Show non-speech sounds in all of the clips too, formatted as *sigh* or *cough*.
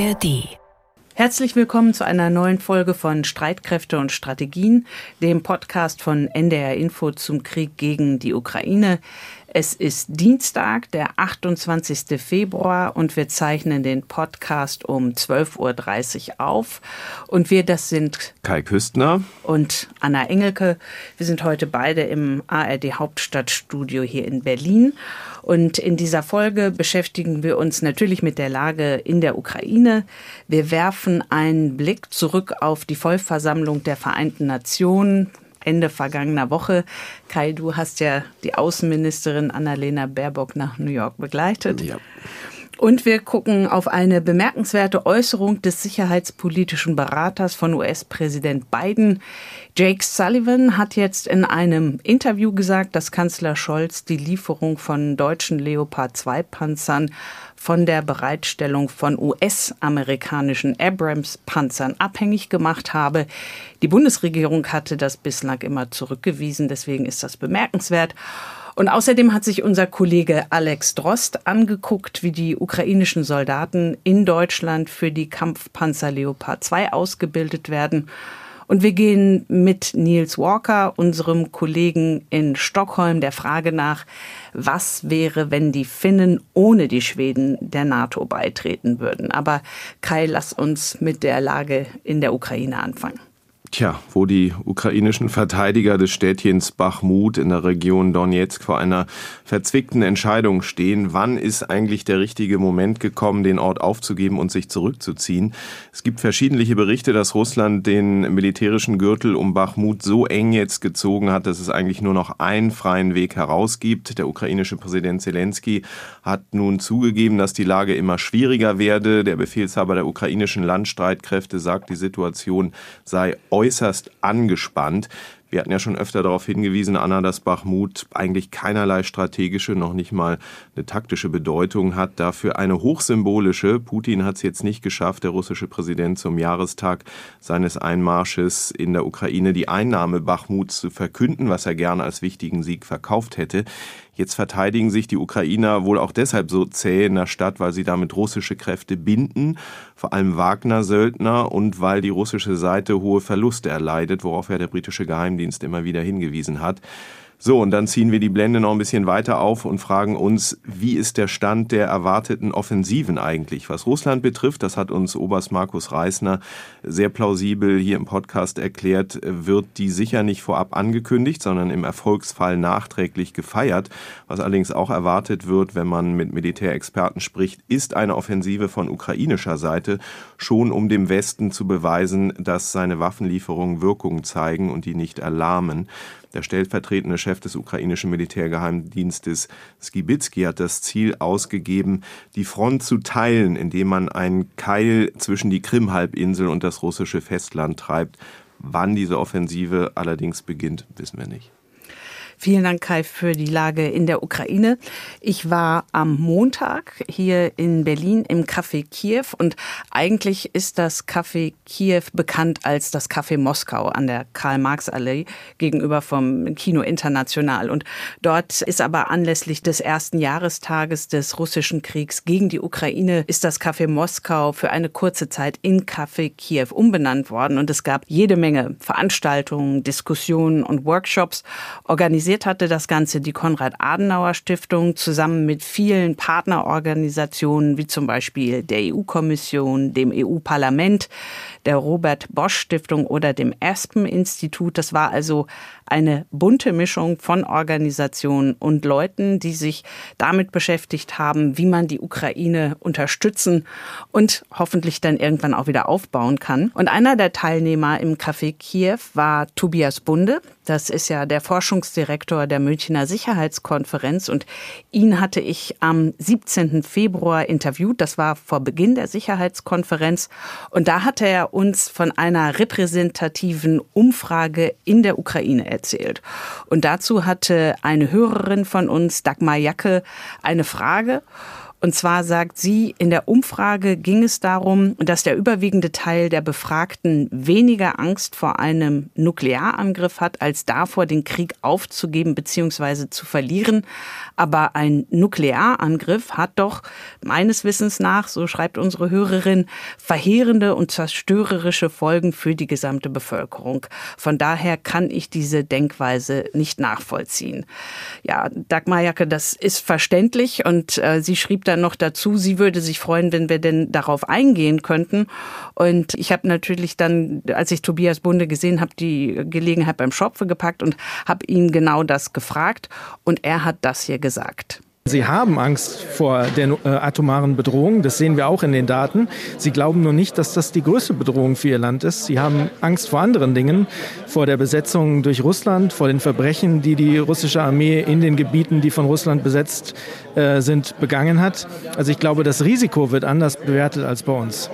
ARD. Herzlich willkommen zu einer neuen Folge von Streitkräfte und Strategien, dem Podcast von NDR Info zum Krieg gegen die Ukraine. Es ist Dienstag, der 28. Februar und wir zeichnen den Podcast um 12.30 Uhr auf. Und wir, das sind Kai Küstner und Anna Engelke. Wir sind heute beide im ARD Hauptstadtstudio hier in Berlin. Und in dieser Folge beschäftigen wir uns natürlich mit der Lage in der Ukraine. Wir werfen einen Blick zurück auf die Vollversammlung der Vereinten Nationen Ende vergangener Woche. Kai, du hast ja die Außenministerin Annalena Baerbock nach New York begleitet. Ja. Und wir gucken auf eine bemerkenswerte Äußerung des sicherheitspolitischen Beraters von US-Präsident Biden. Jake Sullivan hat jetzt in einem Interview gesagt, dass Kanzler Scholz die Lieferung von deutschen Leopard 2 Panzern von der Bereitstellung von US-amerikanischen Abrams-Panzern abhängig gemacht habe. Die Bundesregierung hatte das bislang immer zurückgewiesen, deswegen ist das bemerkenswert. Und außerdem hat sich unser Kollege Alex Drost angeguckt, wie die ukrainischen Soldaten in Deutschland für die Kampfpanzer Leopard 2 ausgebildet werden. Und wir gehen mit Niels Walker, unserem Kollegen in Stockholm, der Frage nach, was wäre, wenn die Finnen ohne die Schweden der NATO beitreten würden. Aber Kai, lass uns mit der Lage in der Ukraine anfangen. Tja, wo die ukrainischen Verteidiger des Städtchens Bachmut in der Region Donetsk vor einer verzwickten Entscheidung stehen, wann ist eigentlich der richtige Moment gekommen, den Ort aufzugeben und sich zurückzuziehen? Es gibt verschiedene Berichte, dass Russland den militärischen Gürtel um Bachmut so eng jetzt gezogen hat, dass es eigentlich nur noch einen freien Weg herausgibt. Der ukrainische Präsident Zelensky hat nun zugegeben, dass die Lage immer schwieriger werde. Der Befehlshaber der ukrainischen Landstreitkräfte sagt, die Situation sei äußerst angespannt. Wir hatten ja schon öfter darauf hingewiesen, Anna, dass Bachmut eigentlich keinerlei strategische, noch nicht mal eine taktische Bedeutung hat, dafür eine hochsymbolische. Putin hat es jetzt nicht geschafft, der russische Präsident zum Jahrestag seines Einmarsches in der Ukraine die Einnahme Bachmuts zu verkünden, was er gerne als wichtigen Sieg verkauft hätte. Jetzt verteidigen sich die Ukrainer wohl auch deshalb so zäh in der Stadt, weil sie damit russische Kräfte binden, vor allem Wagner-Söldner und weil die russische Seite hohe Verluste erleidet, worauf ja der britische Geheimdienst immer wieder hingewiesen hat. So, und dann ziehen wir die Blende noch ein bisschen weiter auf und fragen uns, wie ist der Stand der erwarteten Offensiven eigentlich? Was Russland betrifft, das hat uns Oberst Markus Reisner sehr plausibel hier im Podcast erklärt, wird die sicher nicht vorab angekündigt, sondern im Erfolgsfall nachträglich gefeiert. Was allerdings auch erwartet wird, wenn man mit Militärexperten spricht, ist eine Offensive von ukrainischer Seite schon um dem Westen zu beweisen, dass seine Waffenlieferungen Wirkung zeigen und die nicht erlahmen. Der stellvertretende Chef des ukrainischen Militärgeheimdienstes Skibitsky hat das Ziel ausgegeben, die Front zu teilen, indem man einen Keil zwischen die Krimhalbinsel und das russische Festland treibt. Wann diese Offensive allerdings beginnt, wissen wir nicht. Vielen Dank, Kai, für die Lage in der Ukraine. Ich war am Montag hier in Berlin im Café Kiew und eigentlich ist das Café Kiew bekannt als das Café Moskau an der Karl-Marx-Allee gegenüber vom Kino International. Und dort ist aber anlässlich des ersten Jahrestages des russischen Kriegs gegen die Ukraine ist das Café Moskau für eine kurze Zeit in Café Kiew umbenannt worden. Und es gab jede Menge Veranstaltungen, Diskussionen und Workshops organisiert Organisiert hatte das Ganze die Konrad-Adenauer-Stiftung zusammen mit vielen Partnerorganisationen wie zum Beispiel der EU-Kommission, dem EU-Parlament, der Robert Bosch Stiftung oder dem Aspen Institut. Das war also eine bunte Mischung von Organisationen und Leuten, die sich damit beschäftigt haben, wie man die Ukraine unterstützen und hoffentlich dann irgendwann auch wieder aufbauen kann. Und einer der Teilnehmer im Café Kiew war Tobias Bunde. Das ist ja der Forschungsdirektor der Münchner Sicherheitskonferenz und ihn hatte ich am 17. Februar interviewt. Das war vor Beginn der Sicherheitskonferenz und da hatte er uns von einer repräsentativen Umfrage in der Ukraine erzählt erzählt. Und dazu hatte eine Hörerin von uns, Dagmar Jacke, eine Frage. Und zwar sagt sie, in der Umfrage ging es darum, dass der überwiegende Teil der Befragten weniger Angst vor einem Nuklearangriff hat, als davor, den Krieg aufzugeben bzw. zu verlieren. Aber ein Nuklearangriff hat doch meines Wissens nach, so schreibt unsere Hörerin, verheerende und zerstörerische Folgen für die gesamte Bevölkerung. Von daher kann ich diese Denkweise nicht nachvollziehen. Ja, Dagmar Jacke, das ist verständlich und äh, sie schrieb dann noch dazu, sie würde sich freuen, wenn wir denn darauf eingehen könnten. Und ich habe natürlich dann, als ich Tobias Bunde gesehen habe, die Gelegenheit beim Schopfe gepackt und habe ihn genau das gefragt. Und er hat das hier gesagt. Sie haben Angst vor der äh, atomaren Bedrohung, das sehen wir auch in den Daten. Sie glauben nur nicht, dass das die größte Bedrohung für Ihr Land ist. Sie haben Angst vor anderen Dingen, vor der Besetzung durch Russland, vor den Verbrechen, die die russische Armee in den Gebieten, die von Russland besetzt äh, sind, begangen hat. Also ich glaube, das Risiko wird anders bewertet als bei uns.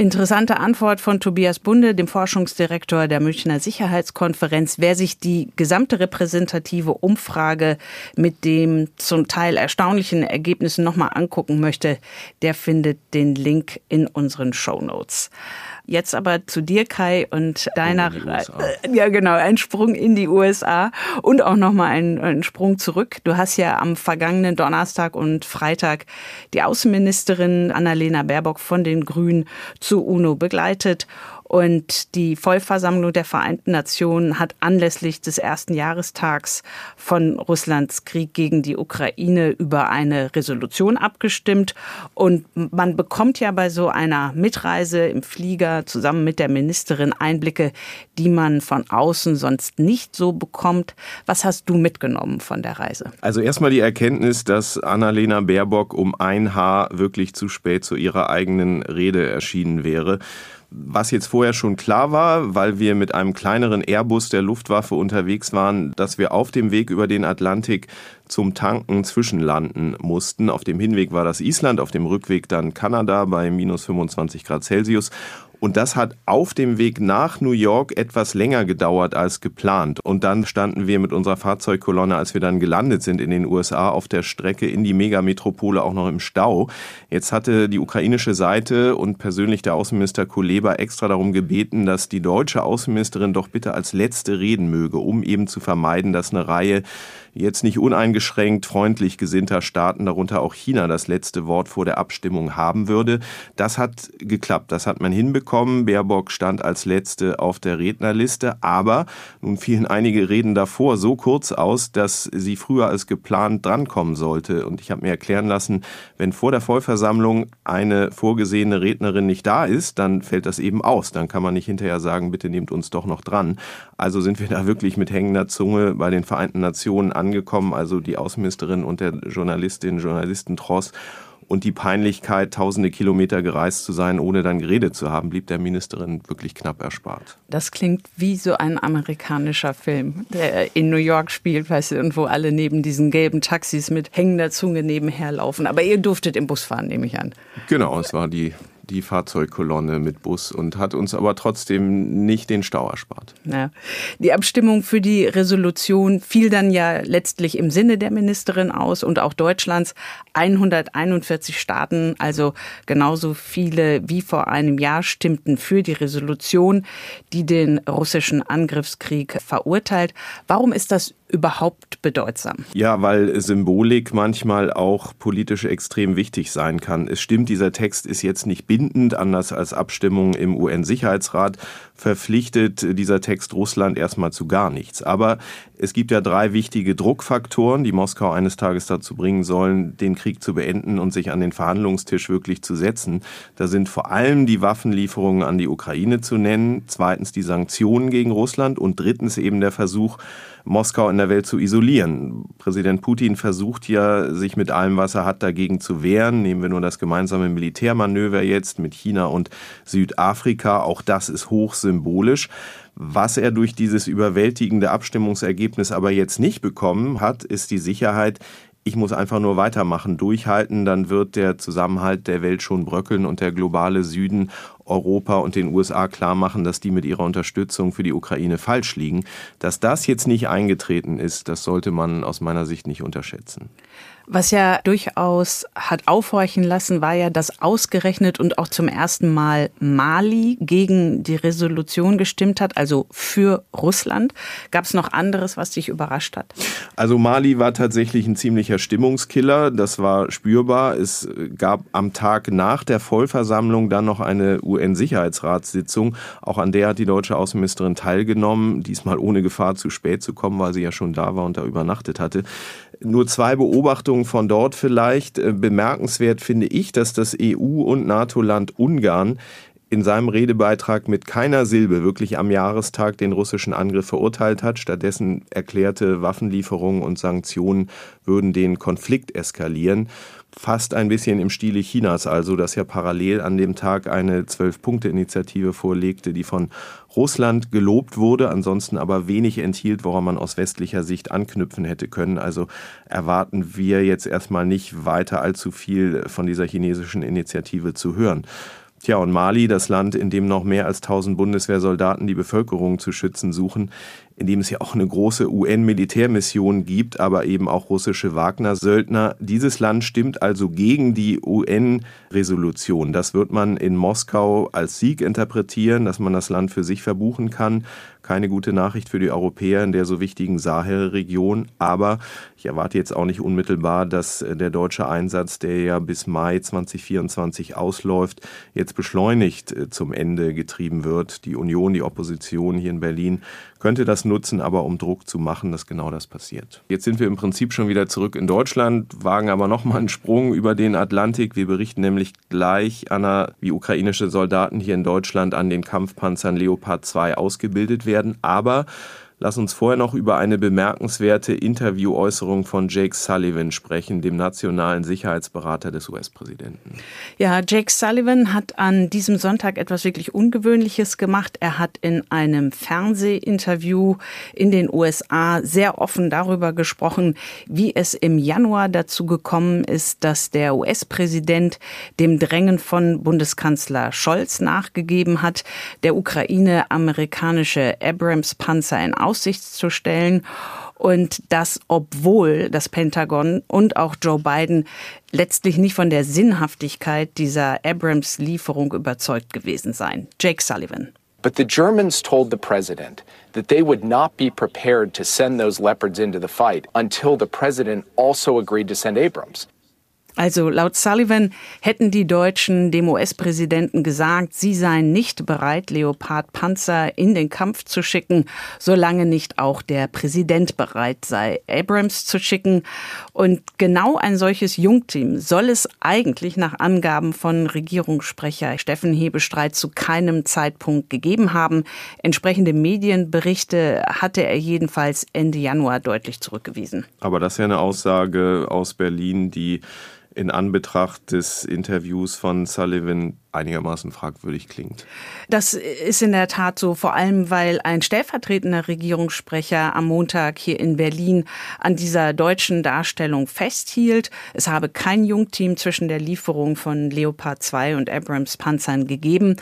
Interessante Antwort von Tobias Bunde, dem Forschungsdirektor der Münchner Sicherheitskonferenz. Wer sich die gesamte repräsentative Umfrage mit dem zum Teil erstaunlichen Ergebnissen nochmal angucken möchte, der findet den Link in unseren Show Notes. Jetzt aber zu dir, Kai, und deiner, äh, ja genau, ein Sprung in die USA und auch nochmal ein, ein Sprung zurück. Du hast ja am vergangenen Donnerstag und Freitag die Außenministerin Annalena Baerbock von den Grünen zu UNO begleitet und die Vollversammlung der Vereinten Nationen hat anlässlich des ersten Jahrestags von Russlands Krieg gegen die Ukraine über eine Resolution abgestimmt. Und man bekommt ja bei so einer Mitreise im Flieger zusammen mit der Ministerin Einblicke, die man von außen sonst nicht so bekommt. Was hast du mitgenommen von der Reise? Also erstmal die Erkenntnis, dass Annalena Baerbock um ein Haar wirklich zu spät zu ihrer eigenen Rede erschienen wäre. Was jetzt vorher schon klar war, weil wir mit einem kleineren Airbus der Luftwaffe unterwegs waren, dass wir auf dem Weg über den Atlantik zum Tanken zwischenlanden mussten. Auf dem Hinweg war das Island, auf dem Rückweg dann Kanada bei minus 25 Grad Celsius. Und das hat auf dem Weg nach New York etwas länger gedauert als geplant. Und dann standen wir mit unserer Fahrzeugkolonne, als wir dann gelandet sind in den USA, auf der Strecke in die Megametropole auch noch im Stau. Jetzt hatte die ukrainische Seite und persönlich der Außenminister Kuleba extra darum gebeten, dass die deutsche Außenministerin doch bitte als letzte reden möge, um eben zu vermeiden, dass eine Reihe jetzt nicht uneingeschränkt freundlich gesinnter Staaten, darunter auch China, das letzte Wort vor der Abstimmung haben würde. Das hat geklappt, das hat man hinbekommen. Baerbock stand als letzte auf der Rednerliste, aber nun fielen einige Reden davor so kurz aus, dass sie früher als geplant drankommen sollte. Und ich habe mir erklären lassen, wenn vor der Vollversammlung eine vorgesehene Rednerin nicht da ist, dann fällt das eben aus. Dann kann man nicht hinterher sagen, bitte nehmt uns doch noch dran. Also sind wir da wirklich mit hängender Zunge bei den Vereinten Nationen angekommen, also die Außenministerin und der Journalistin, Journalisten Tross. Und die Peinlichkeit, tausende Kilometer gereist zu sein, ohne dann geredet zu haben, blieb der Ministerin wirklich knapp erspart. Das klingt wie so ein amerikanischer Film, der in New York spielt, weißt du, und wo alle neben diesen gelben Taxis mit hängender Zunge nebenher laufen. Aber ihr durftet im Bus fahren, nehme ich an. Genau, es war die die Fahrzeugkolonne mit Bus und hat uns aber trotzdem nicht den Stau erspart. Ja. Die Abstimmung für die Resolution fiel dann ja letztlich im Sinne der Ministerin aus und auch Deutschlands. 141 Staaten, also genauso viele wie vor einem Jahr, stimmten für die Resolution, die den russischen Angriffskrieg verurteilt. Warum ist das überhaupt bedeutsam? Ja, weil Symbolik manchmal auch politisch extrem wichtig sein kann. Es stimmt, dieser Text ist jetzt nicht bindend, anders als Abstimmungen im UN-Sicherheitsrat verpflichtet dieser Text Russland erstmal zu gar nichts. Aber es gibt ja drei wichtige Druckfaktoren, die Moskau eines Tages dazu bringen sollen, den Krieg zu beenden und sich an den Verhandlungstisch wirklich zu setzen. Da sind vor allem die Waffenlieferungen an die Ukraine zu nennen, zweitens die Sanktionen gegen Russland und drittens eben der Versuch, Moskau in der Welt zu isolieren. Präsident Putin versucht ja, sich mit allem, was er hat, dagegen zu wehren. Nehmen wir nur das gemeinsame Militärmanöver jetzt mit China und Südafrika. Auch das ist hochsymbolisch. Was er durch dieses überwältigende Abstimmungsergebnis aber jetzt nicht bekommen hat, ist die Sicherheit, ich muss einfach nur weitermachen, durchhalten, dann wird der Zusammenhalt der Welt schon bröckeln und der globale Süden Europa und den USA klar machen, dass die mit ihrer Unterstützung für die Ukraine falsch liegen. Dass das jetzt nicht eingetreten ist, das sollte man aus meiner Sicht nicht unterschätzen. Was ja durchaus hat aufhorchen lassen, war ja, dass ausgerechnet und auch zum ersten Mal Mali gegen die Resolution gestimmt hat, also für Russland. Gab es noch anderes, was dich überrascht hat? Also Mali war tatsächlich ein ziemlicher Stimmungskiller. Das war spürbar. Es gab am Tag nach der Vollversammlung dann noch eine UN-Sicherheitsratssitzung. Auch an der hat die deutsche Außenministerin teilgenommen. Diesmal ohne Gefahr zu spät zu kommen, weil sie ja schon da war und da übernachtet hatte. Nur zwei Beobachtungen von dort vielleicht. Äh, bemerkenswert finde ich, dass das EU- und NATO-Land Ungarn in seinem Redebeitrag mit keiner Silbe wirklich am Jahrestag den russischen Angriff verurteilt hat. Stattdessen erklärte Waffenlieferungen und Sanktionen würden den Konflikt eskalieren fast ein bisschen im Stile Chinas, also das ja parallel an dem Tag eine Zwölf-Punkte-Initiative vorlegte, die von Russland gelobt wurde, ansonsten aber wenig enthielt, woran man aus westlicher Sicht anknüpfen hätte können. Also erwarten wir jetzt erstmal nicht weiter allzu viel von dieser chinesischen Initiative zu hören. Tja, und Mali, das Land, in dem noch mehr als 1000 Bundeswehrsoldaten die Bevölkerung zu schützen suchen, in dem es ja auch eine große UN-Militärmission gibt, aber eben auch russische Wagner-Söldner. Dieses Land stimmt also gegen die UN-Resolution. Das wird man in Moskau als Sieg interpretieren, dass man das Land für sich verbuchen kann. Keine gute Nachricht für die Europäer in der so wichtigen Sahel-Region. Aber ich erwarte jetzt auch nicht unmittelbar, dass der deutsche Einsatz, der ja bis Mai 2024 ausläuft, jetzt beschleunigt äh, zum Ende getrieben wird. Die Union, die Opposition hier in Berlin könnte das nutzen, aber um Druck zu machen, dass genau das passiert. Jetzt sind wir im Prinzip schon wieder zurück in Deutschland, wagen aber nochmal einen Sprung über den Atlantik. Wir berichten nämlich gleich, Anna, wie ukrainische Soldaten hier in Deutschland an den Kampfpanzern Leopard 2 ausgebildet werden. Aber Lass uns vorher noch über eine bemerkenswerte Interviewäußerung von Jake Sullivan sprechen, dem nationalen Sicherheitsberater des US-Präsidenten. Ja, Jake Sullivan hat an diesem Sonntag etwas wirklich Ungewöhnliches gemacht. Er hat in einem Fernsehinterview in den USA sehr offen darüber gesprochen, wie es im Januar dazu gekommen ist, dass der US-Präsident dem Drängen von Bundeskanzler Scholz nachgegeben hat, der Ukraine amerikanische Abrams-Panzer in Aussicht zu stellen. Und das, obwohl das Pentagon und auch Joe Biden letztlich nicht von der Sinnhaftigkeit dieser Abrams-Lieferung überzeugt gewesen seien. Jake Sullivan. But the Germans told the president that they would not be prepared to send those Leopards into the fight until the president also agreed to send Abrams. Also laut Sullivan hätten die Deutschen dem US-Präsidenten gesagt, sie seien nicht bereit, Leopard-Panzer in den Kampf zu schicken, solange nicht auch der Präsident bereit sei, Abrams zu schicken. Und genau ein solches Jungteam soll es eigentlich nach Angaben von Regierungssprecher Steffen Hebestreit zu keinem Zeitpunkt gegeben haben. Entsprechende Medienberichte hatte er jedenfalls Ende Januar deutlich zurückgewiesen. Aber das ist ja eine Aussage aus Berlin, die in Anbetracht des Interviews von Sullivan einigermaßen fragwürdig klingt. Das ist in der Tat so, vor allem weil ein stellvertretender Regierungssprecher am Montag hier in Berlin an dieser deutschen Darstellung festhielt. Es habe kein Jungteam zwischen der Lieferung von Leopard 2 und Abrams Panzern gegeben.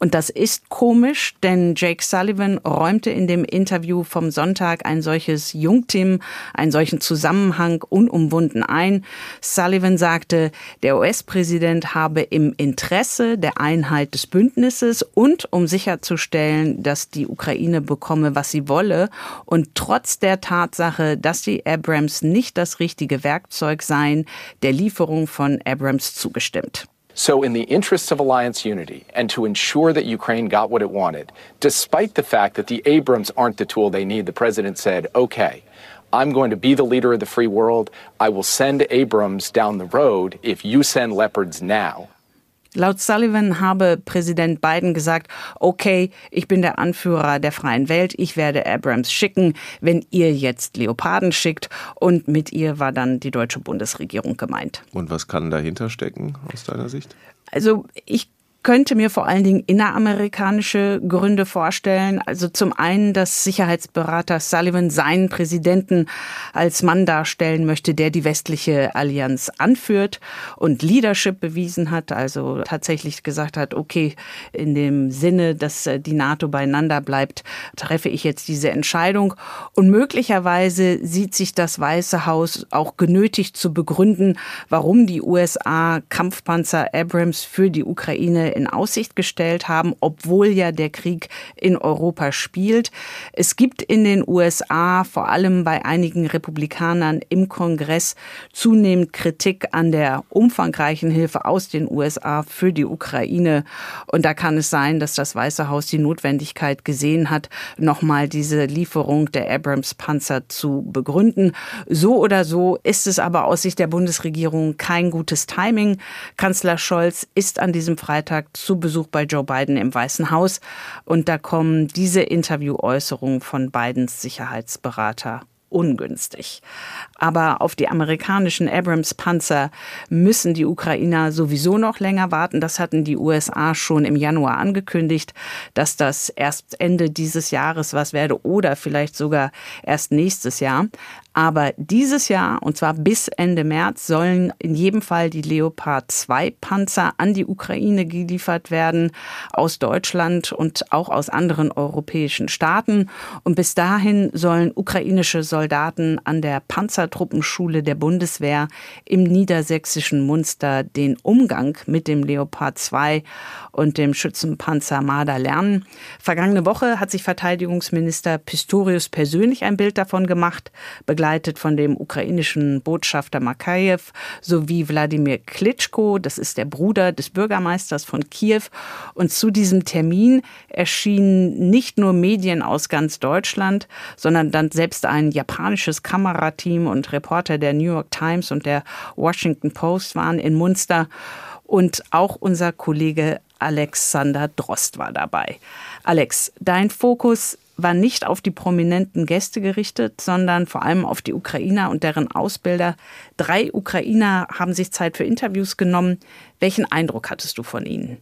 Und das ist komisch, denn Jake Sullivan räumte in dem Interview vom Sonntag ein solches Jungteam, einen solchen Zusammenhang unumwunden ein. Sullivan sagte, der US-Präsident habe im Interesse der Einheit des Bündnisses und um sicherzustellen, dass die Ukraine bekomme, was sie wolle und trotz der Tatsache, dass die Abrams nicht das richtige Werkzeug seien, der Lieferung von Abrams zugestimmt. So, in the interests of alliance unity and to ensure that Ukraine got what it wanted, despite the fact that the Abrams aren't the tool they need, the president said, okay, I'm going to be the leader of the free world. I will send Abrams down the road if you send Leopards now. Laut Sullivan habe Präsident Biden gesagt, okay, ich bin der Anführer der freien Welt, ich werde Abrams schicken, wenn ihr jetzt Leoparden schickt. Und mit ihr war dann die deutsche Bundesregierung gemeint. Und was kann dahinter stecken aus deiner Sicht? Also ich könnte mir vor allen Dingen inneramerikanische Gründe vorstellen. Also zum einen, dass Sicherheitsberater Sullivan seinen Präsidenten als Mann darstellen möchte, der die westliche Allianz anführt und Leadership bewiesen hat, also tatsächlich gesagt hat, okay, in dem Sinne, dass äh, die NATO beieinander bleibt, treffe ich jetzt diese Entscheidung. Und möglicherweise sieht sich das Weiße Haus auch genötigt zu begründen, warum die USA Kampfpanzer Abrams für die Ukraine in Aussicht gestellt haben, obwohl ja der Krieg in Europa spielt. Es gibt in den USA, vor allem bei einigen Republikanern im Kongress, zunehmend Kritik an der umfangreichen Hilfe aus den USA für die Ukraine. Und da kann es sein, dass das Weiße Haus die Notwendigkeit gesehen hat, nochmal diese Lieferung der Abrams-Panzer zu begründen. So oder so ist es aber aus Sicht der Bundesregierung kein gutes Timing. Kanzler Scholz ist an diesem Freitag zu Besuch bei Joe Biden im Weißen Haus und da kommen diese Interviewäußerungen von Bidens Sicherheitsberater ungünstig. Aber auf die amerikanischen Abrams-Panzer müssen die Ukrainer sowieso noch länger warten. Das hatten die USA schon im Januar angekündigt, dass das erst Ende dieses Jahres was werde oder vielleicht sogar erst nächstes Jahr. Aber dieses Jahr, und zwar bis Ende März, sollen in jedem Fall die Leopard 2 Panzer an die Ukraine geliefert werden, aus Deutschland und auch aus anderen europäischen Staaten. Und bis dahin sollen ukrainische Soldaten an der Panzertruppenschule der Bundeswehr im niedersächsischen Munster den Umgang mit dem Leopard 2 und dem Schützenpanzer Marder lernen. Vergangene Woche hat sich Verteidigungsminister Pistorius persönlich ein Bild davon gemacht, begleitet von dem ukrainischen Botschafter Makajew sowie Wladimir Klitschko, das ist der Bruder des Bürgermeisters von Kiew. Und zu diesem Termin erschienen nicht nur Medien aus ganz Deutschland, sondern dann selbst ein japanisches Kamerateam und Reporter der New York Times und der Washington Post waren in Munster. Und auch unser Kollege Alexander Drost war dabei. Alex, dein Fokus war nicht auf die prominenten Gäste gerichtet, sondern vor allem auf die Ukrainer und deren Ausbilder. Drei Ukrainer haben sich Zeit für Interviews genommen. Welchen Eindruck hattest du von ihnen?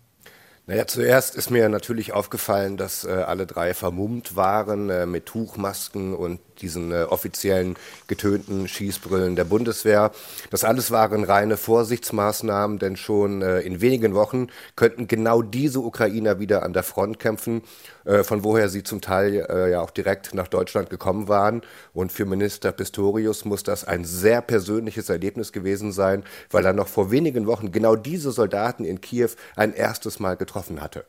Naja, zuerst ist mir natürlich aufgefallen, dass äh, alle drei vermummt waren äh, mit Tuchmasken und diesen äh, offiziellen getönten Schießbrillen der Bundeswehr. Das alles waren reine Vorsichtsmaßnahmen, denn schon äh, in wenigen Wochen könnten genau diese Ukrainer wieder an der Front kämpfen, äh, von woher sie zum Teil äh, ja auch direkt nach Deutschland gekommen waren. Und für Minister Pistorius muss das ein sehr persönliches Erlebnis gewesen sein, weil er noch vor wenigen Wochen genau diese Soldaten in Kiew ein erstes Mal getroffen hatte.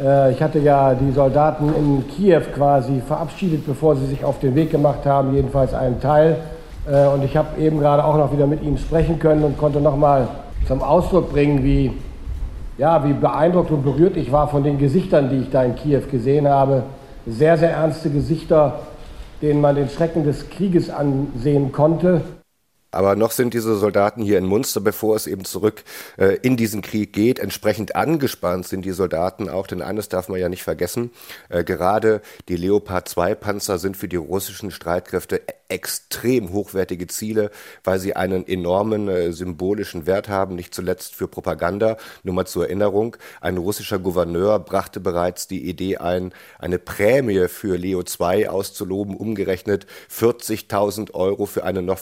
Äh, ich hatte ja die Soldaten in Kiew quasi verabschiedet, bevor sie sich auf den Weg gemacht haben, jedenfalls einen Teil. Äh, und ich habe eben gerade auch noch wieder mit ihnen sprechen können und konnte nochmal zum Ausdruck bringen, wie, ja, wie beeindruckt und berührt ich war von den Gesichtern, die ich da in Kiew gesehen habe. Sehr, sehr ernste Gesichter, denen man den Schrecken des Krieges ansehen konnte. Aber noch sind diese Soldaten hier in Munster, bevor es eben zurück äh, in diesen Krieg geht. Entsprechend angespannt sind die Soldaten auch, denn eines darf man ja nicht vergessen. Äh, gerade die Leopard 2 Panzer sind für die russischen Streitkräfte extrem hochwertige Ziele, weil sie einen enormen äh, symbolischen Wert haben, nicht zuletzt für Propaganda. Nur mal zur Erinnerung, ein russischer Gouverneur brachte bereits die Idee ein, eine Prämie für Leo 2 auszuloben, umgerechnet 40.000 Euro für einen noch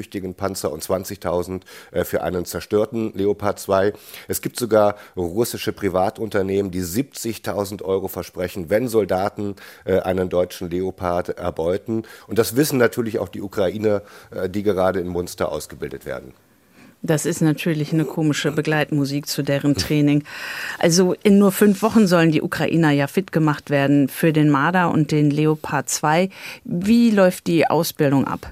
funktionstüchtigen Panzer und 20.000 äh, für einen zerstörten Leopard 2. Es gibt sogar russische Privatunternehmen, die 70.000 Euro versprechen, wenn Soldaten äh, einen deutschen Leopard erbeuten. Und das wissen natürlich auch die Ukrainer, äh, die gerade in Munster ausgebildet werden. Das ist natürlich eine komische Begleitmusik zu deren Training. Also in nur fünf Wochen sollen die Ukrainer ja fit gemacht werden für den Marder und den Leopard 2. Wie läuft die Ausbildung ab?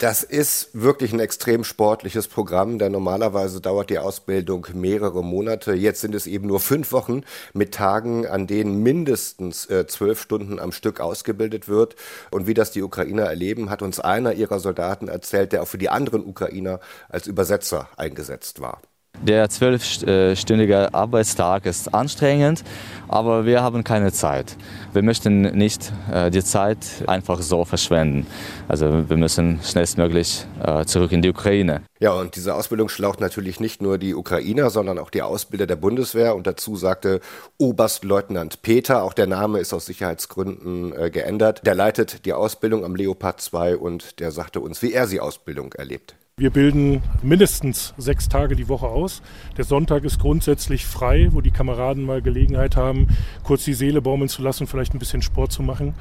Das ist wirklich ein extrem sportliches Programm, denn normalerweise dauert die Ausbildung mehrere Monate. Jetzt sind es eben nur fünf Wochen mit Tagen, an denen mindestens äh, zwölf Stunden am Stück ausgebildet wird. Und wie das die Ukrainer erleben, hat uns einer ihrer Soldaten erzählt, der auch für die anderen Ukrainer als Übersetzer eingesetzt war. Der zwölfstündige Arbeitstag ist anstrengend, aber wir haben keine Zeit. Wir möchten nicht äh, die Zeit einfach so verschwenden. Also wir müssen schnellstmöglich äh, zurück in die Ukraine. Ja, und diese Ausbildung schlaucht natürlich nicht nur die Ukrainer, sondern auch die Ausbilder der Bundeswehr. Und dazu sagte Oberstleutnant Peter, auch der Name ist aus Sicherheitsgründen äh, geändert. Der leitet die Ausbildung am Leopard 2 und der sagte uns, wie er die Ausbildung erlebt. Wir bilden mindestens sechs Tage die Woche aus. Der Sonntag ist grundsätzlich frei, wo die Kameraden mal Gelegenheit haben, kurz die Seele baumeln zu lassen, vielleicht ein bisschen Sport zu machen.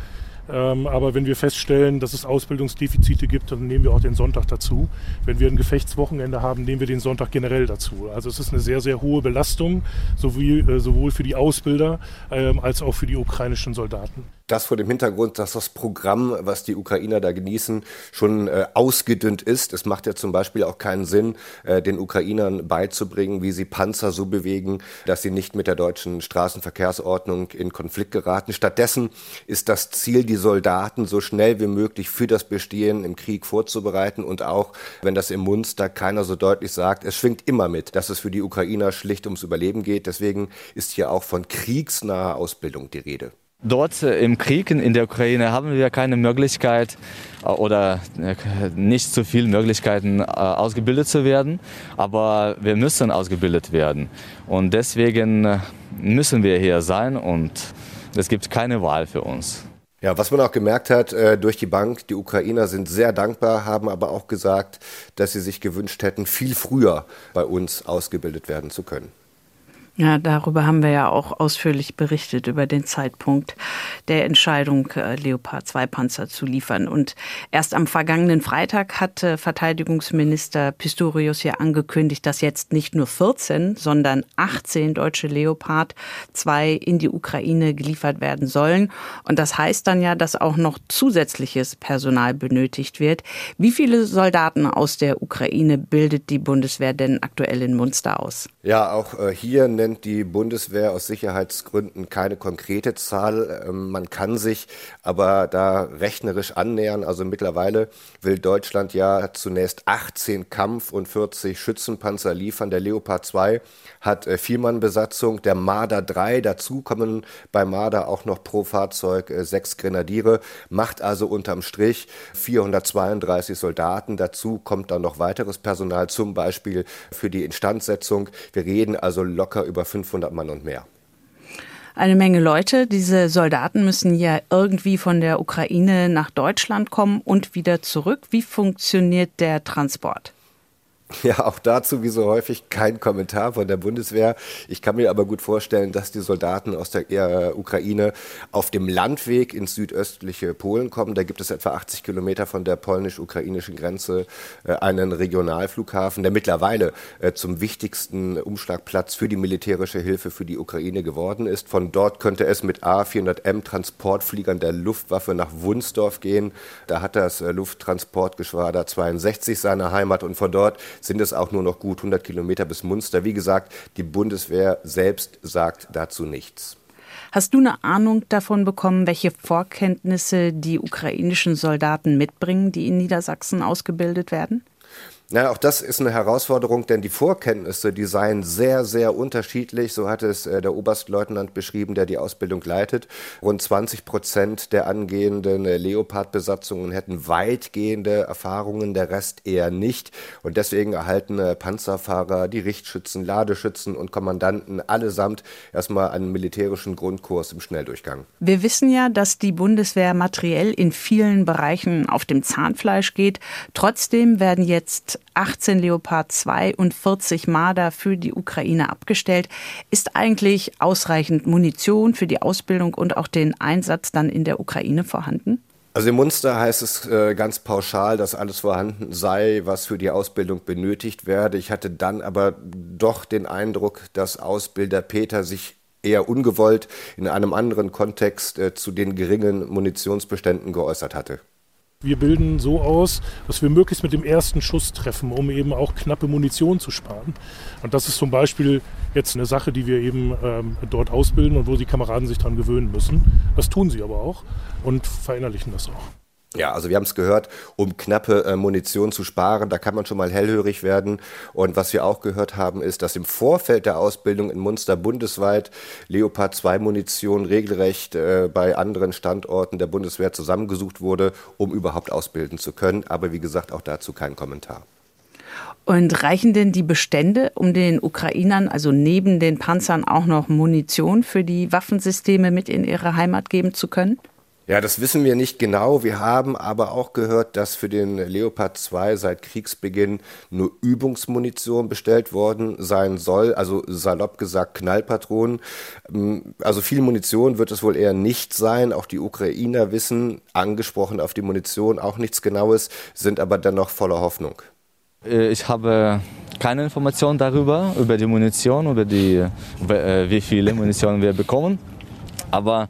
Ähm, aber wenn wir feststellen, dass es Ausbildungsdefizite gibt, dann nehmen wir auch den Sonntag dazu. Wenn wir ein Gefechtswochenende haben, nehmen wir den Sonntag generell dazu. Also es ist eine sehr, sehr hohe Belastung, sowohl, äh, sowohl für die Ausbilder ähm, als auch für die ukrainischen Soldaten. Das vor dem Hintergrund, dass das Programm, was die Ukrainer da genießen, schon äh, ausgedünnt ist. Es macht ja zum Beispiel auch keinen Sinn, äh, den Ukrainern beizubringen, wie sie Panzer so bewegen, dass sie nicht mit der deutschen Straßenverkehrsordnung in Konflikt geraten. Stattdessen ist das Ziel, die Soldaten so schnell wie möglich für das Bestehen im Krieg vorzubereiten und auch, wenn das im Munster keiner so deutlich sagt, es schwingt immer mit, dass es für die Ukrainer schlicht ums Überleben geht. Deswegen ist hier auch von kriegsnaher Ausbildung die Rede. Dort äh, im Krieg in der Ukraine haben wir keine Möglichkeit äh, oder äh, nicht so viele Möglichkeiten ausgebildet zu werden, aber wir müssen ausgebildet werden und deswegen müssen wir hier sein und es gibt keine Wahl für uns. Ja, was man auch gemerkt hat durch die Bank, die Ukrainer sind sehr dankbar, haben aber auch gesagt, dass sie sich gewünscht hätten, viel früher bei uns ausgebildet werden zu können. Ja, darüber haben wir ja auch ausführlich berichtet, über den Zeitpunkt der Entscheidung, äh, Leopard 2 Panzer zu liefern. Und erst am vergangenen Freitag hatte Verteidigungsminister Pistorius ja angekündigt, dass jetzt nicht nur 14, sondern 18 deutsche Leopard 2 in die Ukraine geliefert werden sollen. Und das heißt dann ja, dass auch noch zusätzliches Personal benötigt wird. Wie viele Soldaten aus der Ukraine bildet die Bundeswehr denn aktuell in Munster aus? Ja, auch äh, hier nennt die Bundeswehr aus Sicherheitsgründen keine konkrete Zahl. Ähm, man kann sich aber da rechnerisch annähern. Also mittlerweile will Deutschland ja zunächst 18 Kampf- und 40 Schützenpanzer liefern. Der Leopard 2 hat äh, Vielmannbesatzung, der Marder 3. Dazu kommen bei Marder auch noch pro Fahrzeug äh, sechs Grenadiere, macht also unterm Strich 432 Soldaten. Dazu kommt dann noch weiteres Personal, zum Beispiel für die Instandsetzung. Wir reden also locker über über 500 Mann und mehr. Eine Menge Leute. Diese Soldaten müssen ja irgendwie von der Ukraine nach Deutschland kommen und wieder zurück. Wie funktioniert der Transport? *laughs* Ja, auch dazu wie so häufig kein Kommentar von der Bundeswehr. Ich kann mir aber gut vorstellen, dass die Soldaten aus der äh, Ukraine auf dem Landweg ins südöstliche Polen kommen. Da gibt es etwa 80 Kilometer von der polnisch-ukrainischen Grenze äh, einen Regionalflughafen, der mittlerweile äh, zum wichtigsten Umschlagplatz für die militärische Hilfe für die Ukraine geworden ist. Von dort könnte es mit A400M Transportfliegern der Luftwaffe nach Wunsdorf gehen. Da hat das Lufttransportgeschwader 62 seine Heimat und von dort sind es auch nur noch gut 100 Kilometer bis Munster. Wie gesagt, die Bundeswehr selbst sagt dazu nichts. Hast du eine Ahnung davon bekommen, welche Vorkenntnisse die ukrainischen Soldaten mitbringen, die in Niedersachsen ausgebildet werden? Na, auch das ist eine Herausforderung, denn die Vorkenntnisse, die seien sehr, sehr unterschiedlich. So hat es äh, der Oberstleutnant beschrieben, der die Ausbildung leitet. Rund 20 Prozent der angehenden äh, Leopard-Besatzungen hätten weitgehende Erfahrungen, der Rest eher nicht. Und deswegen erhalten äh, Panzerfahrer, die Richtschützen, Ladeschützen und Kommandanten allesamt erstmal einen militärischen Grundkurs im Schnelldurchgang. Wir wissen ja, dass die Bundeswehr materiell in vielen Bereichen auf dem Zahnfleisch geht. Trotzdem werden jetzt 18 Leopard 2 und 40 Marder für die Ukraine abgestellt. Ist eigentlich ausreichend Munition für die Ausbildung und auch den Einsatz dann in der Ukraine vorhanden? Also im Munster heißt es äh, ganz pauschal, dass alles vorhanden sei, was für die Ausbildung benötigt werde. Ich hatte dann aber doch den Eindruck, dass Ausbilder Peter sich eher ungewollt in einem anderen Kontext äh, zu den geringen Munitionsbeständen geäußert hatte. Wir bilden so aus, dass wir möglichst mit dem ersten Schuss treffen, um eben auch knappe Munition zu sparen. Und das ist zum Beispiel jetzt eine Sache, die wir eben ähm, dort ausbilden und wo die Kameraden sich daran gewöhnen müssen. Das tun sie aber auch und verinnerlichen das auch. Ja, also wir haben es gehört, um knappe äh, Munition zu sparen, da kann man schon mal hellhörig werden. Und was wir auch gehört haben, ist, dass im Vorfeld der Ausbildung in Munster bundesweit Leopard 2 Munition regelrecht äh, bei anderen Standorten der Bundeswehr zusammengesucht wurde, um überhaupt ausbilden zu können. Aber wie gesagt, auch dazu kein Kommentar. Und reichen denn die Bestände, um den Ukrainern, also neben den Panzern, auch noch Munition für die Waffensysteme mit in ihre Heimat geben zu können? Ja, das wissen wir nicht genau. Wir haben aber auch gehört, dass für den Leopard 2 seit Kriegsbeginn nur Übungsmunition bestellt worden sein soll, also salopp gesagt Knallpatronen. Ähm, also viel Munition wird es wohl eher nicht sein. Auch die Ukrainer wissen, angesprochen auf die Munition, auch nichts Genaues, sind aber dennoch voller Hoffnung. Äh, ich habe keine Informationen darüber, über die Munition, über die, äh, wie viele Munition wir bekommen. Aber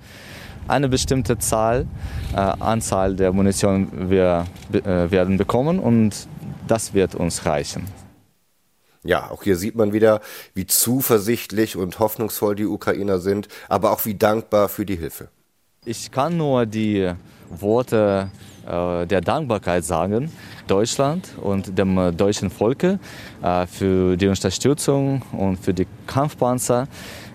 eine bestimmte Zahl, äh, Anzahl der Munition wir äh, werden bekommen und das wird uns reichen. Ja, auch hier sieht man wieder, wie zuversichtlich und hoffnungsvoll die Ukrainer sind, aber auch wie dankbar für die Hilfe. Ich kann nur die Worte äh, der Dankbarkeit sagen, Deutschland und dem deutschen Volke äh, für die Unterstützung und für die Kampfpanzer.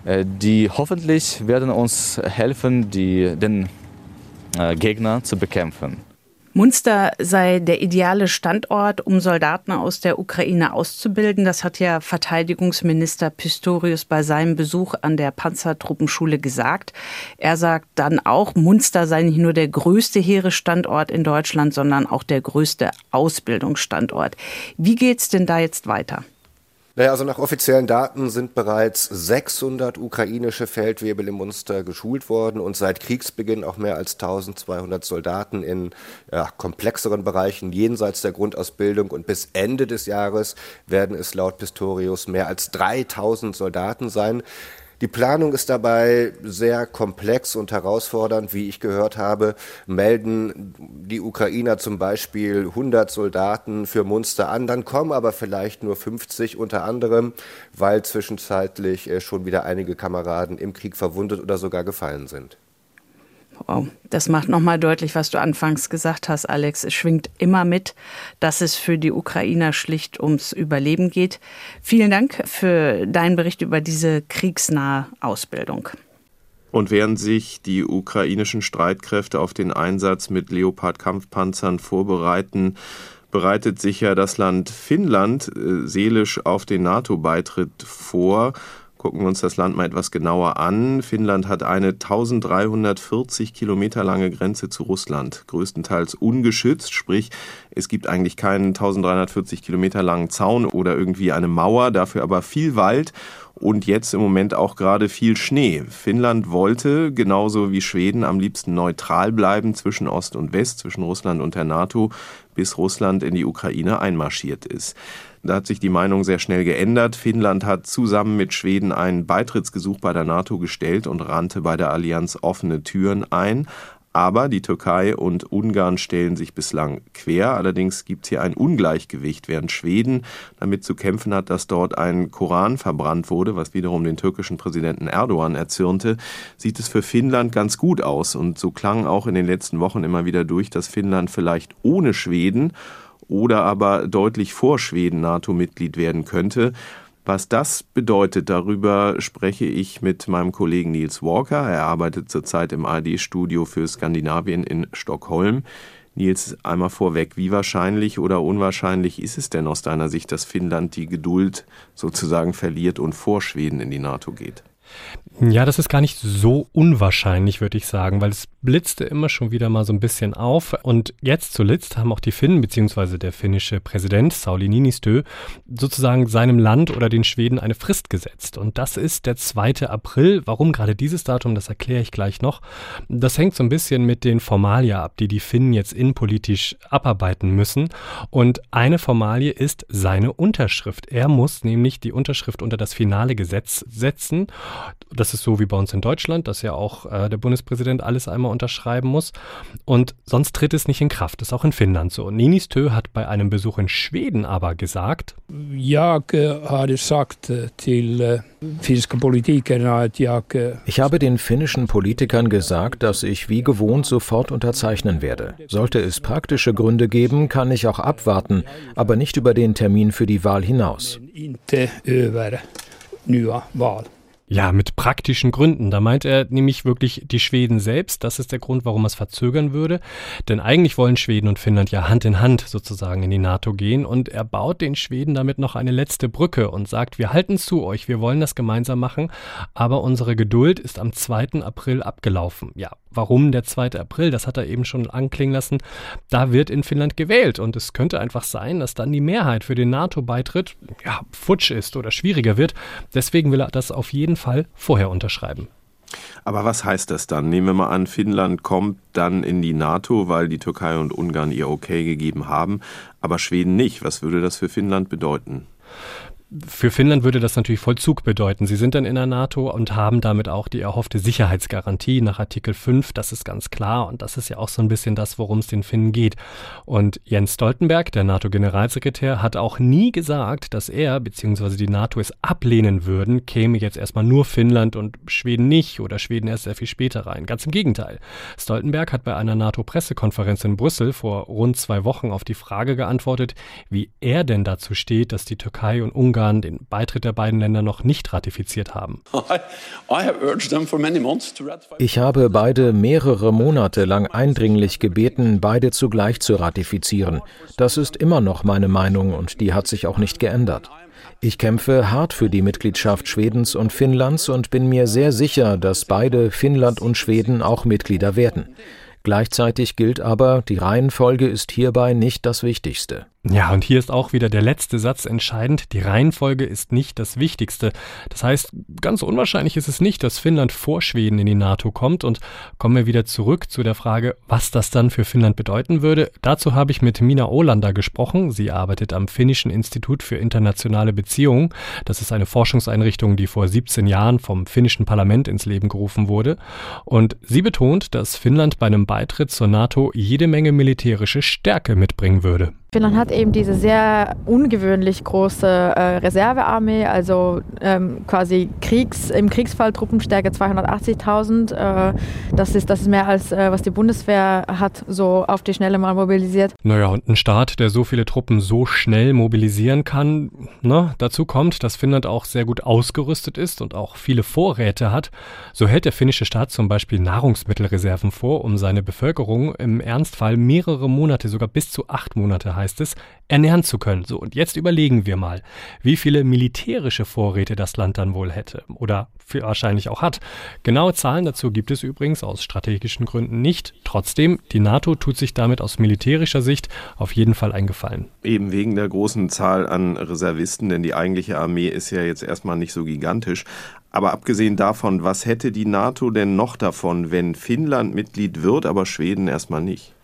Äh, die hoffentlich werden uns helfen, die, den äh, Gegner zu bekämpfen. Munster sei der ideale Standort, um Soldaten aus der Ukraine auszubilden. Das hat ja Verteidigungsminister Pistorius bei seinem Besuch an der Panzertruppenschule gesagt. Er sagt dann auch, Munster sei nicht nur der größte Heeresstandort in Deutschland, sondern auch der größte Ausbildungsstandort. Wie geht's denn da jetzt weiter? Naja, also nach offiziellen Daten sind bereits 600 ukrainische Feldwebel im Munster geschult worden und seit Kriegsbeginn auch mehr als 1200 Soldaten in ja, komplexeren Bereichen jenseits der Grundausbildung und bis Ende des Jahres werden es laut Pistorius mehr als 3000 Soldaten sein. Die Planung ist dabei sehr komplex und herausfordernd. Wie ich gehört habe, melden die Ukrainer zum Beispiel 100 Soldaten für Munster an, dann kommen aber vielleicht nur 50 unter anderem, weil zwischenzeitlich äh, schon wieder einige Kameraden im Krieg verwundet oder sogar gefallen sind. Wow. Das macht nochmal deutlich, was du anfangs gesagt hast, Alex. Es schwingt immer mit, dass es für die Ukrainer schlicht ums Überleben geht. Vielen Dank für deinen Bericht über diese kriegsnahe Ausbildung. Und während sich die ukrainischen Streitkräfte auf den Einsatz mit Leopard-Kampfpanzern vorbereiten, bereitet sich ja das Land Finnland äh, seelisch auf den NATO-Beitritt vor. Gucken wir uns das Land mal etwas genauer an. Finnland hat eine 1340 Kilometer lange Grenze zu Russland, größtenteils ungeschützt, sprich es gibt eigentlich keinen 1340 Kilometer langen Zaun oder irgendwie eine Mauer, dafür aber viel Wald und jetzt im Moment auch gerade viel Schnee. Finnland wollte, genauso wie Schweden, am liebsten neutral bleiben zwischen Ost und West, zwischen Russland und der NATO, bis Russland in die Ukraine einmarschiert ist. Da hat sich die Meinung sehr schnell geändert. Finnland hat zusammen mit Schweden ein Beitrittsgesuch bei der NATO gestellt und rannte bei der Allianz offene Türen ein. Aber die Türkei und Ungarn stellen sich bislang quer. Allerdings gibt es hier ein Ungleichgewicht, während Schweden damit zu kämpfen hat, dass dort ein Koran verbrannt wurde, was wiederum den türkischen Präsidenten Erdogan erzürnte, sieht es für Finnland ganz gut aus. Und so klang auch in den letzten Wochen immer wieder durch, dass Finnland vielleicht ohne Schweden oder aber deutlich vor Schweden NATO-Mitglied werden könnte. Was das bedeutet, darüber spreche ich mit meinem Kollegen Niels Walker. Er arbeitet zurzeit im ARD-Studio für Skandinavien in Stockholm. Nils, einmal vorweg, wie wahrscheinlich oder unwahrscheinlich ist es denn aus deiner Sicht, dass Finnland die Geduld sozusagen verliert und vor Schweden in die NATO geht? Ja, das ist gar nicht so unwahrscheinlich, würde ich sagen, weil es blitzte immer schon wieder mal so ein bisschen auf. Und jetzt zuletzt haben auch die Finnen, beziehungsweise der finnische Präsident Sauli Niinistö, sozusagen seinem Land oder den Schweden eine Frist gesetzt. Und das ist der 2. April. Warum gerade dieses Datum, das erkläre ich gleich noch. Das hängt so ein bisschen mit den Formalia ab, die die Finnen jetzt innenpolitisch abarbeiten müssen. Und eine Formalie ist seine Unterschrift. Er muss nämlich die Unterschrift unter das finale Gesetz setzen. Das ist so wie bei uns in Deutschland, dass ja auch äh, der Bundespräsident alles einmal unterschreiben muss. Und sonst tritt es nicht in Kraft. Das ist auch in Finnland so. Ninistö hat bei einem Besuch in Schweden aber gesagt, Jag har sagt till finska politikerna att jag Ich habe den finnischen Politikern gesagt, dass ich wie gewohnt sofort unterzeichnen werde. Sollte es praktische Gründe geben, kann ich auch abwarten, aber nicht über den Termin für die Wahl hinaus. inte över nya val. Ja, mit praktischen Gründen. Da meint er nämlich wirklich die Schweden selbst. Das ist der Grund, warum er es verzögern würde. Denn eigentlich wollen Schweden und Finnland ja Hand in Hand sozusagen in die NATO gehen. Und er baut den Schweden damit noch eine letzte Brücke und sagt, wir halten zu euch, wir wollen das gemeinsam machen. Aber unsere Geduld ist am 2. April abgelaufen. Ja, warum der 2. April? Das hat er eben schon anklingen lassen. Da wird in Finnland gewählt. Und es könnte einfach sein, dass dann die Mehrheit für den NATO-Beitritt ja, futsch ist oder schwieriger wird. Deswegen will er das auf jeden Fall vorher unterschreiben. Aber was heißt das dann? Nehmen wir mal an, Finnland kommt dann in die NATO, weil die Türkei und Ungarn ihr Okay gegeben haben, aber Schweden nicht. Was würde das für Finnland bedeuten? Für Finnland würde das natürlich Vollzug bedeuten. Sie sind dann in der NATO und haben damit auch die erhoffte Sicherheitsgarantie nach Artikel 5. Das ist ganz klar und das ist ja auch so ein bisschen das, worum es den Finnen geht. Und Jens Stoltenberg, der NATO-Generalsekretär, hat auch nie gesagt, dass er bzw. die NATO es ablehnen würden, käme jetzt erstmal nur Finnland und Schweden nicht oder Schweden erst sehr viel später rein. Ganz im Gegenteil. Stoltenberg hat bei einer NATO-Pressekonferenz in Brüssel vor rund zwei Wochen auf die Frage geantwortet, wie er denn dazu steht, dass die Türkei und Ungarn Ungarn den Beitritt der beiden Länder noch nicht ratifiziert haben. Ich habe beide mehrere Monate lang eindringlich gebeten, beide zugleich zu ratifizieren. Das ist immer noch meine Meinung und die hat sich auch nicht geändert. Ich kämpfe hart für die Mitgliedschaft Schwedens und Finnlands und bin mir sehr sicher, dass beide Finnland und Schweden auch Mitglieder werden. Gleichzeitig gilt aber, die Reihenfolge ist hierbei nicht das Wichtigste. Ja, und hier ist auch wieder der letzte Satz entscheidend. Die Reihenfolge ist nicht das Wichtigste. Das heißt, ganz unwahrscheinlich ist es nicht, dass Finnland vor Schweden in die NATO kommt. Und kommen wir wieder zurück zu der Frage, was das dann für Finnland bedeuten würde. Dazu habe ich mit Mina Olander gesprochen. Sie arbeitet am Finnischen Institut für internationale Beziehungen. Das ist eine Forschungseinrichtung, die vor 17 Jahren vom finnischen Parlament ins Leben gerufen wurde. Und sie betont, dass Finnland bei einem Beitritt zur NATO jede Menge militärische Stärke mitbringen würde. Finnland hat eben diese sehr ungewöhnlich große äh, Reservearmee, also ähm, quasi Kriegs, im Kriegsfall Truppenstärke 280.000. Äh, das, ist, das ist mehr als äh, was die Bundeswehr hat, so auf die Schnelle mal mobilisiert. Naja, und ein Staat, der so viele Truppen so schnell mobilisieren kann, ne, dazu kommt, dass Finnland auch sehr gut ausgerüstet ist und auch viele Vorräte hat. So hält der finnische Staat zum Beispiel Nahrungsmittelreserven vor, um seine Bevölkerung im Ernstfall mehrere Monate, sogar bis zu acht Monate heißt heißt es, ernähren zu können. So, und jetzt überlegen wir mal, wie viele militärische Vorräte das Land dann wohl hätte oder wahrscheinlich auch hat. Genaue Zahlen dazu gibt es übrigens aus strategischen Gründen nicht. Trotzdem, die NATO tut sich damit aus militärischer Sicht auf jeden Fall einen Gefallen. Eben wegen der großen Zahl an Reservisten, denn die eigentliche Armee ist ja jetzt erstmal nicht so gigantisch. Aber abgesehen davon, was hätte die NATO denn noch davon, wenn Finnland Mitglied wird, aber Schweden erstmal nicht?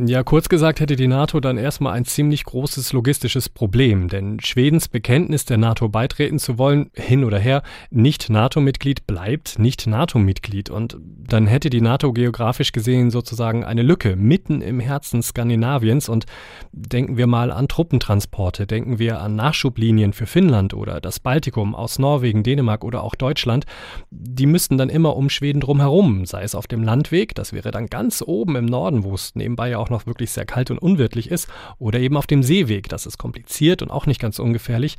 Ja, kurz gesagt hätte die NATO dann erstmal ein ziemlich großes logistisches Problem, denn Schwedens Bekenntnis der NATO beitreten zu wollen, hin oder her, nicht NATO-Mitglied bleibt nicht NATO-Mitglied. Und dann hätte die NATO geografisch gesehen sozusagen eine Lücke mitten im Herzen Skandinaviens. Und denken wir mal an Truppentransporte, denken wir an Nachschublinien für Finnland oder das Baltikum aus Norwegen, Dänemark oder auch Deutschland, die müssten dann immer um Schweden drumherum, sei es auf dem Landweg, das wäre dann ganz oben im Norden, wo es nebenbei ja auch auch noch wirklich sehr kalt und unwirtlich ist, oder eben auf dem Seeweg. Das ist kompliziert und auch nicht ganz ungefährlich.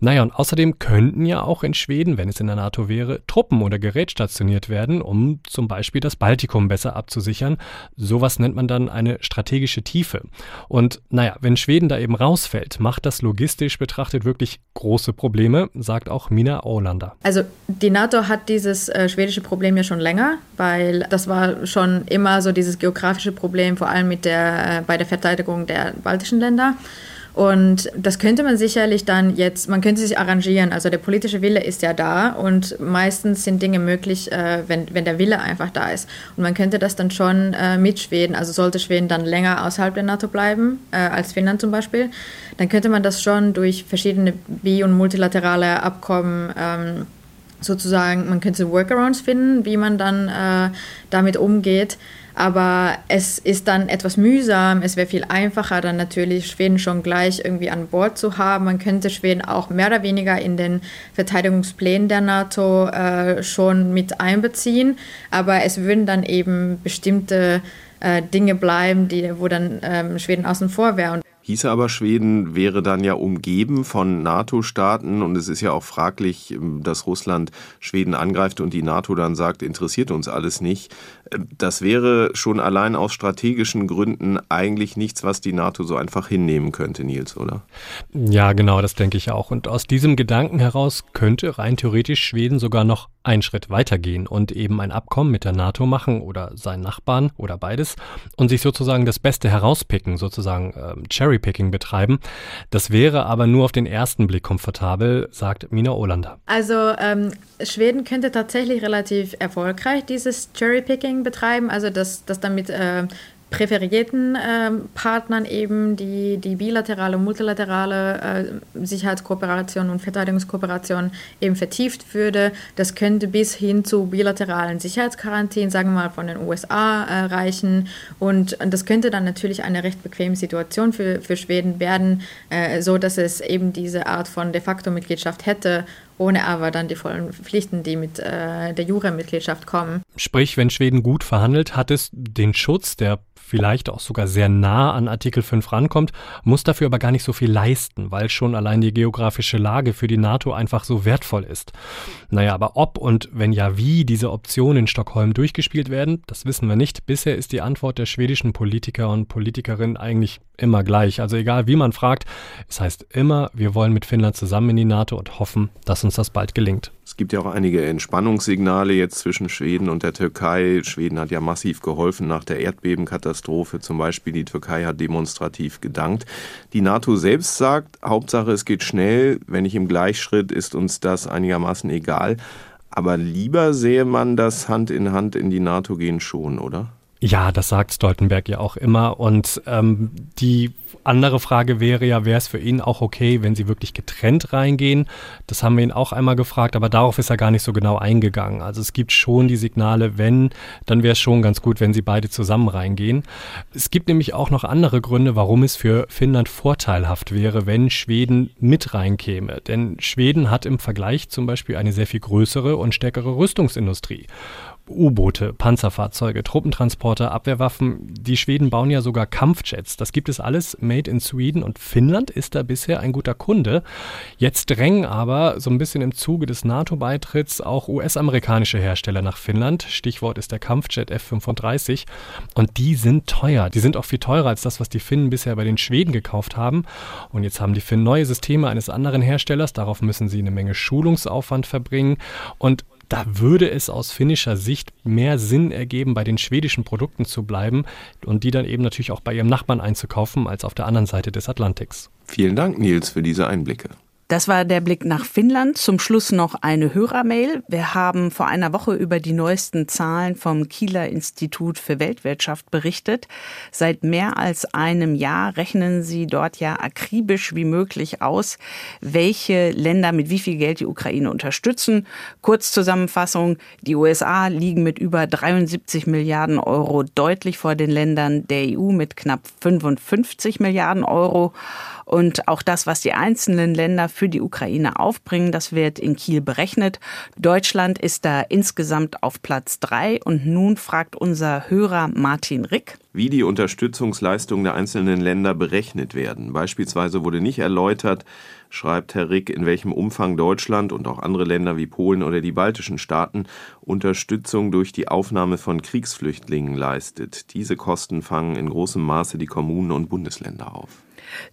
Naja, und außerdem könnten ja auch in Schweden, wenn es in der NATO wäre, Truppen oder Gerät stationiert werden, um zum Beispiel das Baltikum besser abzusichern. Sowas nennt man dann eine strategische Tiefe. Und naja, wenn Schweden da eben rausfällt, macht das logistisch betrachtet wirklich große Probleme, sagt auch Mina Olander. Also die NATO hat dieses äh, schwedische Problem ja schon länger, weil das war schon immer so dieses geografische Problem, vor allem mit der, äh, bei der Verteidigung der baltischen Länder. Und das könnte man sicherlich dann jetzt, man könnte sich arrangieren. Also der politische Wille ist ja da und meistens sind Dinge möglich, äh, wenn, wenn der Wille einfach da ist. Und man könnte das dann schon äh, mit Schweden, also sollte Schweden dann länger außerhalb der NATO bleiben, als Finnland zum Beispiel, dann könnte man das schon durch verschiedene bi- und multilaterale Abkommen ähm, sozusagen, man könnte Workarounds finden, wie man dann damit umgeht. Aber es ist dann etwas mühsam. Es wäre viel einfacher, dann natürlich Schweden schon gleich irgendwie an Bord zu haben. Man könnte Schweden auch mehr oder weniger in den Verteidigungsplänen der NATO äh, schon mit einbeziehen. Aber es würden dann eben bestimmte äh, Dinge bleiben, die, wo dann ähm, Schweden außen vor wäre. Hieße aber, Schweden wäre dann ja umgeben von NATO-Staaten und es ist ja auch fraglich, ähm, dass Russland Schweden angreift und die NATO dann sagt, interessiert uns alles nicht. Äh, das wäre schon allein aus strategischen Gründen eigentlich nichts, was die NATO so einfach hinnehmen könnte, Nils, oder? Ja, genau, das denke ich auch. Und aus diesem Gedanken heraus könnte rein theoretisch Schweden sogar noch einen Schritt weitergehen und eben ein Abkommen mit der NATO machen oder seinen Nachbarn oder beides und sich sozusagen das Beste herauspicken, sozusagen ähm, Cherrypicking betreiben. Das wäre aber nur auf den ersten Blick komfortabel, sagt Mina Olander. Also ähm, Schweden könnte tatsächlich relativ erfolgreich dieses Cherrypicking betreiben, also dass das damit äh, präferierten äh, Partnern eben die, die bilaterale und multilaterale äh, Sicherheitskooperation und Verteidigungskooperation eben vertieft würde. Das könnte bis hin zu bilateralen Sicherheitsgarantien, sagen wir mal, von den USA äh, reichen. Und, und, das könnte dann natürlich eine recht bequeme Situation für, für Schweden werden, äh, so dass es eben diese Art von de facto Mitgliedschaft hätte ohne aber dann die vollen Pflichten, die mit äh, der Jura-Mitgliedschaft kommen. Sprich, wenn Schweden gut verhandelt, hat es den Schutz, der vielleicht auch sogar sehr nah an Artikel 5 rankommt, muss dafür aber gar nicht so viel leisten, weil schon allein die geografische Lage für die NATO einfach so wertvoll ist. Naja, aber ob und wenn ja wie diese Optionen in Stockholm durchgespielt werden, das wissen wir nicht. Bisher ist die Antwort der schwedischen Politiker und Politikerinnen eigentlich immer gleich. Also egal wie man fragt, es heißt immer, wir wollen mit Finnland zusammen in die NATO und hoffen, dass uns das bald gelingt. Es gibt ja auch einige Entspannungssignale jetzt zwischen Schweden und der Türkei. Schweden hat ja massiv geholfen nach der Erdbebenkatastrophe. Zum Beispiel die Türkei hat demonstrativ gedankt. Die NATO selbst sagt, Hauptsache es geht schnell. Wenn nicht im Gleichschritt, ist uns das einigermaßen egal. Aber lieber sähe man das Hand in Hand in die NATO gehen schon, oder? Ja, das sagt Stoltenberg ja auch immer. Und ähm, die andere Frage wäre ja, wäre es für ihn auch okay, wenn sie wirklich getrennt reingehen? Das haben wir ihn auch einmal gefragt, aber darauf ist er gar nicht so genau eingegangen. Also es gibt schon die Signale, wenn, dann wäre es schon ganz gut, wenn sie beide zusammen reingehen. Es gibt nämlich auch noch andere Gründe, warum es für Finnland vorteilhaft wäre, wenn Schweden mit reinkäme. Denn Schweden hat im Vergleich zum Beispiel eine sehr viel größere und stärkere Rüstungsindustrie. U-Boote, Panzerfahrzeuge, Truppentransporter, Abwehrwaffen. Die Schweden bauen ja sogar Kampfjets. Das gibt es alles made in Sweden und Finnland ist da bisher ein guter Kunde. Jetzt drängen aber so ein bisschen im Zuge des NATO-Beitritts auch US-amerikanische Hersteller nach Finnland. Stichwort ist der Kampfjet F-35 und die sind teuer. Die sind auch viel teurer als das, was die Finnen bisher bei den Schweden gekauft haben. Und jetzt haben die Finnen neue Systeme eines anderen Herstellers. Darauf müssen sie eine Menge Schulungsaufwand verbringen und da würde es aus finnischer Sicht mehr Sinn ergeben, bei den schwedischen Produkten zu bleiben und die dann eben natürlich auch bei ihrem Nachbarn einzukaufen, als auf der anderen Seite des Atlantiks. Vielen Dank, Nils, für diese Einblicke. Das war der Blick nach Finnland. Zum Schluss noch eine Hörermail. Wir haben vor einer Woche über die neuesten Zahlen vom Kieler Institut für Weltwirtschaft berichtet. Seit mehr als einem Jahr rechnen sie dort ja akribisch wie möglich aus, welche Länder mit wie viel Geld die Ukraine unterstützen. Kurzzusammenfassung. Die USA liegen mit über 73 Milliarden Euro deutlich vor den Ländern der EU mit knapp 55 Milliarden Euro. Und auch das, was die einzelnen Länder für die Ukraine aufbringen, das wird in Kiel berechnet. Deutschland ist da insgesamt auf Platz drei. Und nun fragt unser Hörer Martin Rick. Wie die Unterstützungsleistungen der einzelnen Länder berechnet werden. Beispielsweise wurde nicht erläutert, schreibt Herr Rick, in welchem Umfang Deutschland und auch andere Länder wie Polen oder die baltischen Staaten Unterstützung durch die Aufnahme von Kriegsflüchtlingen leistet. Diese Kosten fangen in großem Maße die Kommunen und Bundesländer auf.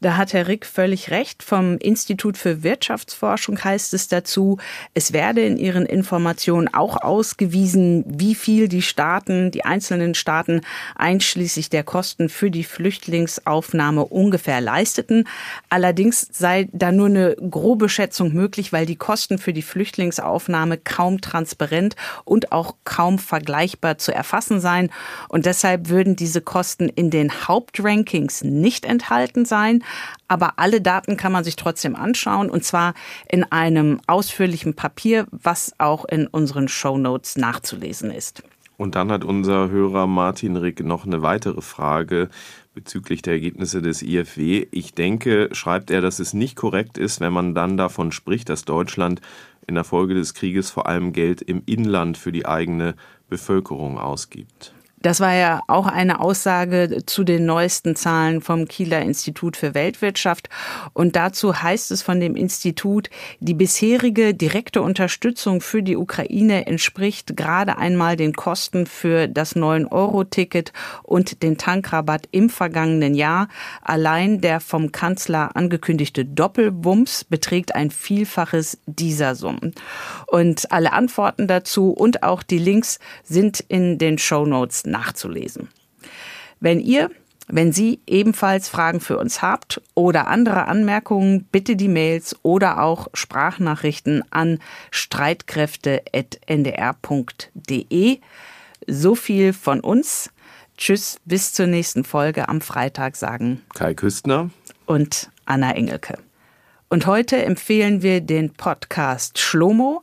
Da hat Herr Rick völlig recht. Vom Institut für Wirtschaftsforschung heißt es dazu, es werde in ihren Informationen auch ausgewiesen, wie viel die Staaten, die einzelnen Staaten einschließlich der Kosten für die Flüchtlingsaufnahme ungefähr leisteten. Allerdings sei da nur eine grobe Schätzung möglich, weil die Kosten für die Flüchtlingsaufnahme kaum transparent und auch kaum vergleichbar zu erfassen seien. Und deshalb würden diese Kosten in den Hauptrankings nicht enthalten sein online, aber alle Daten kann man sich trotzdem anschauen und zwar in einem ausführlichen Papier, was auch in unseren Show Notes nachzulesen ist. Und dann hat unser Hörer Martin Rick noch eine weitere Frage bezüglich der Ergebnisse des IFW. Ich denke, schreibt er, dass es nicht korrekt ist, wenn man dann davon spricht, dass Deutschland in der Folge des Krieges vor allem Geld im Inland für die eigene Bevölkerung ausgibt. Das war ja auch eine Aussage zu den neuesten Zahlen vom Kieler Institut für Weltwirtschaft. Und dazu heißt es von dem Institut, die bisherige direkte Unterstützung für die Ukraine entspricht gerade einmal den Kosten für das 9-Euro-Ticket und den Tankrabatt im vergangenen Jahr. Allein der vom Kanzler angekündigte Doppelwumms beträgt ein Vielfaches dieser Summen. Und alle Antworten dazu und auch die Links sind in den Show Notes nachzulesen. Wenn ihr wenn Sie ebenfalls Fragen für uns habt oder andere Anmerkungen, bitte die Mails oder auch Sprachnachrichten an streitkräfte.ndr.de. So viel von uns. Tschüss, bis zur nächsten Folge am Freitag sagen Kai Küstner und Anna Engelke. Und heute empfehlen wir den Podcast Schlomo.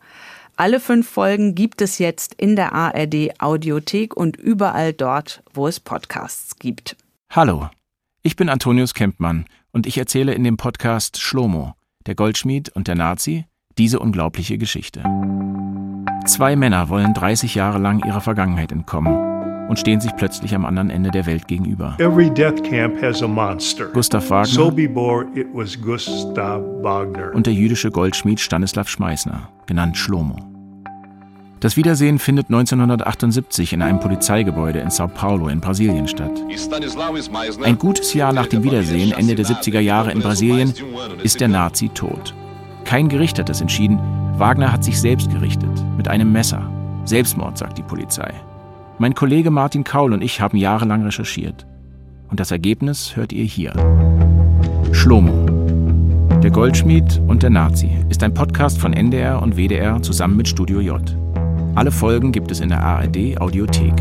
Alle fünf Folgen gibt es jetzt in der ARD Audiothek und überall dort, wo es Podcasts gibt. Hallo, ich bin Antonius Kempmann und ich erzähle in dem Podcast Schlomo, der Goldschmied und der Nazi, diese unglaubliche Geschichte. Zwei Männer wollen 30 Jahre lang ihrer Vergangenheit entkommen und stehen sich plötzlich am anderen Ende der Welt gegenüber. Every death camp has a monster. Gustav Wagner So before it was Gustav Wagner. und der jüdische Goldschmied Stanislav Schmeißner, genannt Schlomo. Das Wiedersehen findet 1978 in einem Polizeigebäude in Sao Paulo in Brasilien statt. Ein gutes Jahr nach dem Wiedersehen, Ende der 70er Jahre in Brasilien, ist der Nazi tot. Kein Gericht hat das entschieden. Wagner hat sich selbst gerichtet, mit einem Messer. Selbstmord, sagt die Polizei. Mein Kollege Martin Kaul und ich haben jahrelang recherchiert. Und das Ergebnis hört ihr hier. Schlomo. Der Goldschmied und der Nazi ist ein Podcast von NDR und WDR zusammen mit Studio J. Alle Folgen gibt es in der ARD Audiothek.